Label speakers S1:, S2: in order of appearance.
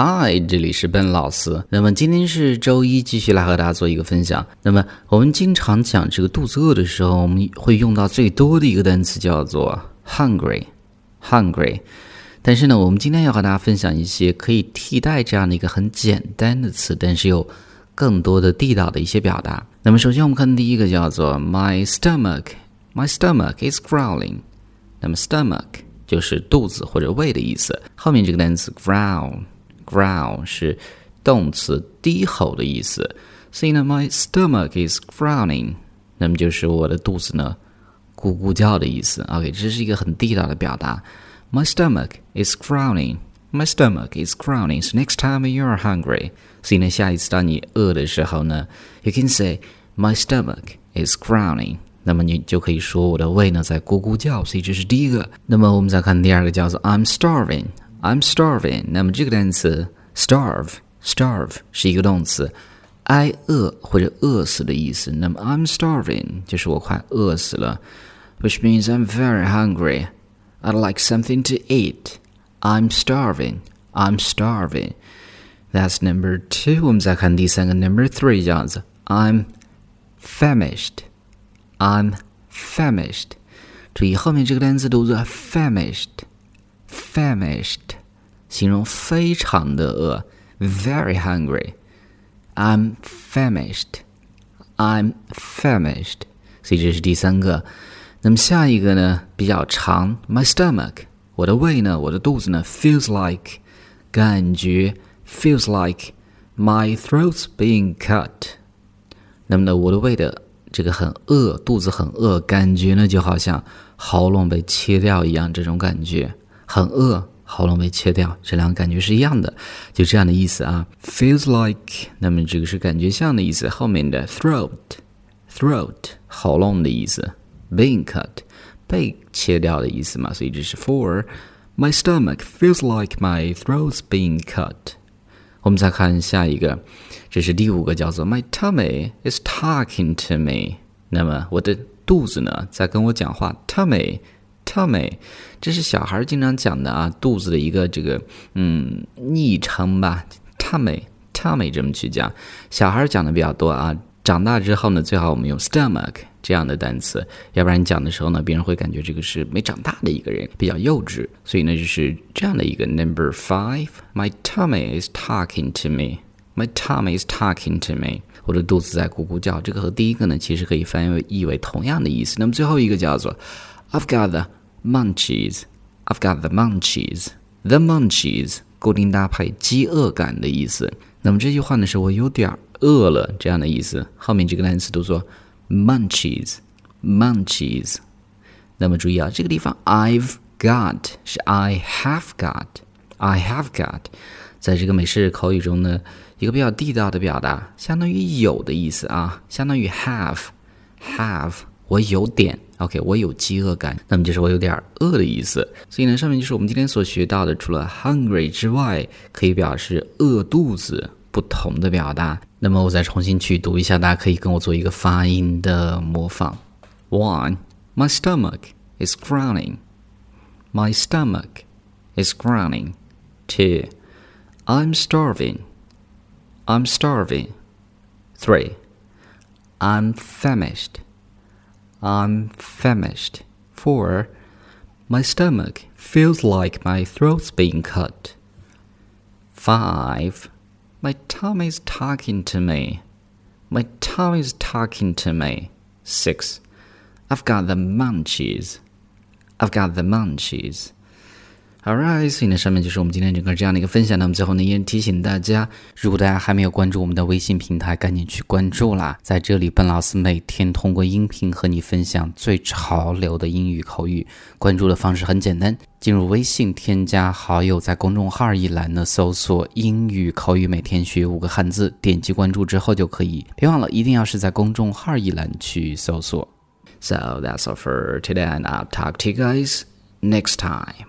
S1: Hi，这里是笨老师。那么今天是周一，继续来和大家做一个分享。那么我们经常讲这个肚子饿的时候，我们会用到最多的一个单词叫做 hungry，hungry。但是呢，我们今天要和大家分享一些可以替代这样的一个很简单的词，但是又更多的地道的一些表达。那么首先我们看第一个叫做 My stomach，My stomach is growling。那么 stomach 就是肚子或者胃的意思，后面这个单词 growl。growl 是动词低吼的意思，所以呢，my stomach is growling，那么就是我的肚子呢咕咕叫的意思。OK，这是一个很地道的表达。My stomach is growling. My stomach is growling. So next time you're hungry，所以呢，下一次当你饿的时候呢，you can say my stomach is growling。那么你就可以说我的胃呢在咕咕叫。所以这是第一个。那么我们再看第二个，叫做 I'm starving。 I'm starving。那么这个单词 starve，starve 是一个动词，挨饿或者饿死的意思。那么 I'm starving 就是我快饿死了，which means I'm very hungry. I'd like something to eat. I'm starving. I'm starving. That's number two. 我们再看第三个 number three 这样子，I'm famished. I'm famished. 注意后面这个单词读作 famished。famished， 形容非常的饿，very hungry。I'm famished. I'm famished. 所以这是第三个。那么下一个呢比较长，my stomach，我的胃呢，我的肚子呢，feels like，感觉 feels like my throat's being cut。那么呢，我的胃的这个很饿，肚子很饿，感觉呢就好像喉咙被切掉一样，这种感觉。很饿，喉咙被切掉，这两个感觉是一样的，就这样的意思啊。Feels like，那么这个是感觉像的意思。后面的 throat，throat 喉咙的意思，being cut 被切掉的意思嘛，所以这是 for。My stomach feels like my throat's being cut。我们再看下一个，这是第五个，叫做 My tummy is talking to me。那么我的肚子呢，在跟我讲话，tummy。 tummy，这是小孩经常讲的啊，肚子的一个这个嗯昵称吧。tummy，tummy 这么去讲，小孩讲的比较多啊。长大之后呢，最好我们用 stomach 这样的单词，要不然你讲的时候呢，别人会感觉这个是没长大的一个人，比较幼稚。所以呢，就是这样的一个 number five。My tummy is talking to me. My tummy is talking to me. 我的肚子在咕咕叫。这个和第一个呢，其实可以翻译为译为同样的意思。那么最后一个叫做 I've got the Munchies, I've got the munchies. The munchies 固定搭配饥饿感的意思。那么这句话呢，是我有点饿了这样的意思。后面这个单词读作 munchies, munchies。那么注意啊，这个地方 I've got 是 I have got, I have got，在这个美式口语中呢，一个比较地道的表达，相当于有的意思啊，相当于 have, have。我有点，OK，我有饥饿感，那么就是我有点饿的意思。所以呢，上面就是我们今天所学到的，除了 hungry 之外，可以表示饿肚子不同的表达。那么我再重新去读一下，大家可以跟我做一个发音的模仿。One, my stomach is growling. My stomach is growling. Two, I'm starving. I'm starving. Three, I'm famished. I'm famished. 4. My stomach feels like my throat's being cut. 5. My tummy's talking to me. My tummy's talking to me. 6. I've got the munchies. I've got the munchies. Alright，所以呢，上面就是我们今天整个这样的一个分享。那么最后呢，也提醒大家，如果大家还没有关注我们的微信平台，赶紧去关注啦！在这里，笨老师每天通过音频和你分享最潮流的英语口语。关注的方式很简单，进入微信，添加好友，在公众号一栏呢搜索“英语口语每天学五个汉字”，点击关注之后就可以。别忘了，一定要是在公众号一栏去搜索。So that's all for today, and I'll talk to you guys next time.